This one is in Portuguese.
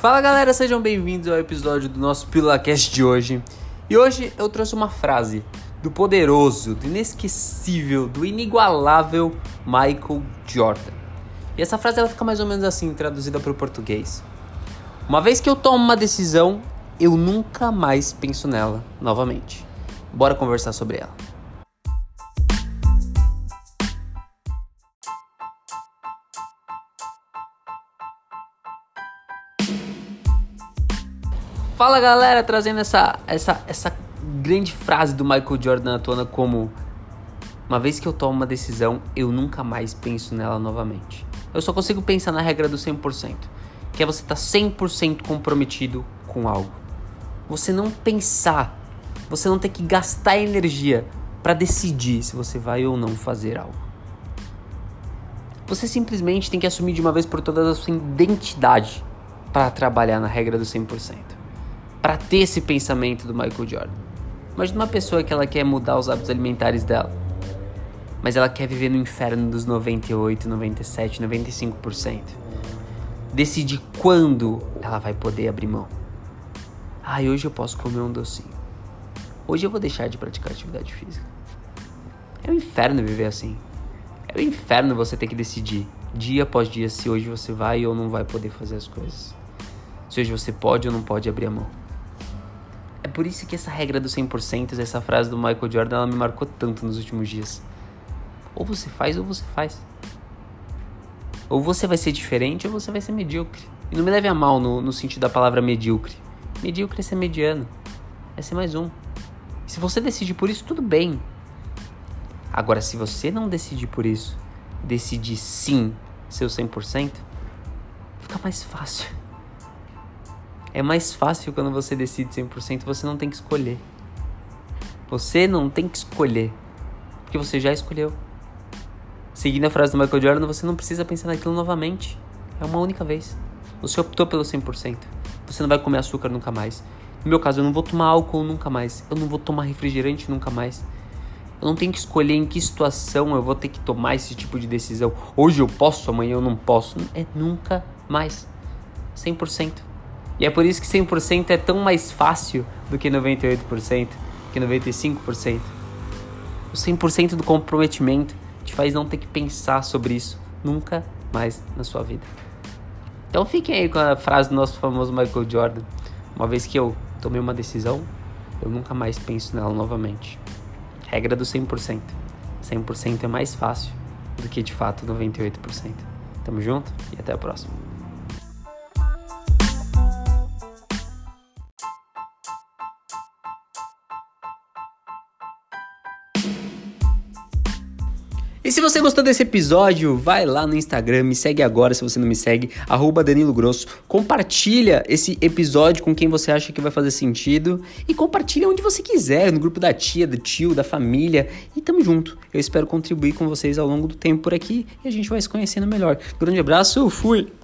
Fala galera, sejam bem-vindos ao episódio do nosso PílulaCast de hoje. E hoje eu trouxe uma frase do poderoso, do inesquecível, do inigualável Michael Jordan. E essa frase ela fica mais ou menos assim, traduzida para o português. Uma vez que eu tomo uma decisão, eu nunca mais penso nela novamente. Bora conversar sobre ela. Fala galera, trazendo essa, essa, essa grande frase do Michael Jordan à tona como uma vez que eu tomo uma decisão, eu nunca mais penso nela novamente. Eu só consigo pensar na regra do 100%, que é você estar tá 100% comprometido com algo. Você não pensar, você não ter que gastar energia para decidir se você vai ou não fazer algo. Você simplesmente tem que assumir de uma vez por todas a sua identidade para trabalhar na regra do 100% para ter esse pensamento do Michael Jordan. Imagina uma pessoa que ela quer mudar os hábitos alimentares dela, mas ela quer viver no inferno dos 98, 97, 95%. Decidir quando ela vai poder abrir mão. Ah, hoje eu posso comer um docinho. Hoje eu vou deixar de praticar atividade física. É um inferno viver assim. É um inferno você ter que decidir dia após dia se hoje você vai ou não vai poder fazer as coisas. Se hoje você pode ou não pode abrir a mão. É por isso que essa regra do 100%, essa frase do Michael Jordan, ela me marcou tanto nos últimos dias. Ou você faz ou você faz. Ou você vai ser diferente ou você vai ser medíocre. E não me leve a mal no, no sentido da palavra medíocre. Medíocre é ser mediano. É ser mais um. E se você decidir por isso, tudo bem. Agora, se você não decidir por isso, decidir sim seu 100%, fica mais fácil. É mais fácil quando você decide 100%, você não tem que escolher. Você não tem que escolher, porque você já escolheu. Seguindo a frase do Michael Jordan, você não precisa pensar naquilo novamente. É uma única vez. Você optou pelo 100%. Você não vai comer açúcar nunca mais. No meu caso, eu não vou tomar álcool nunca mais. Eu não vou tomar refrigerante nunca mais. Eu não tenho que escolher em que situação eu vou ter que tomar esse tipo de decisão. Hoje eu posso, amanhã eu não posso. É nunca mais. 100%. E é por isso que 100% é tão mais fácil do que 98%, que 95%. O 100% do comprometimento te faz não ter que pensar sobre isso nunca mais na sua vida. Então fiquem aí com a frase do nosso famoso Michael Jordan. Uma vez que eu tomei uma decisão, eu nunca mais penso nela novamente. Regra do 100%. 100% é mais fácil do que de fato 98%. Tamo junto e até a próxima. E se você gostou desse episódio, vai lá no Instagram, me segue agora se você não me segue, arroba Danilo Grosso. Compartilha esse episódio com quem você acha que vai fazer sentido e compartilha onde você quiser, no grupo da tia, do tio, da família. E tamo junto. Eu espero contribuir com vocês ao longo do tempo por aqui e a gente vai se conhecendo melhor. Grande abraço, fui!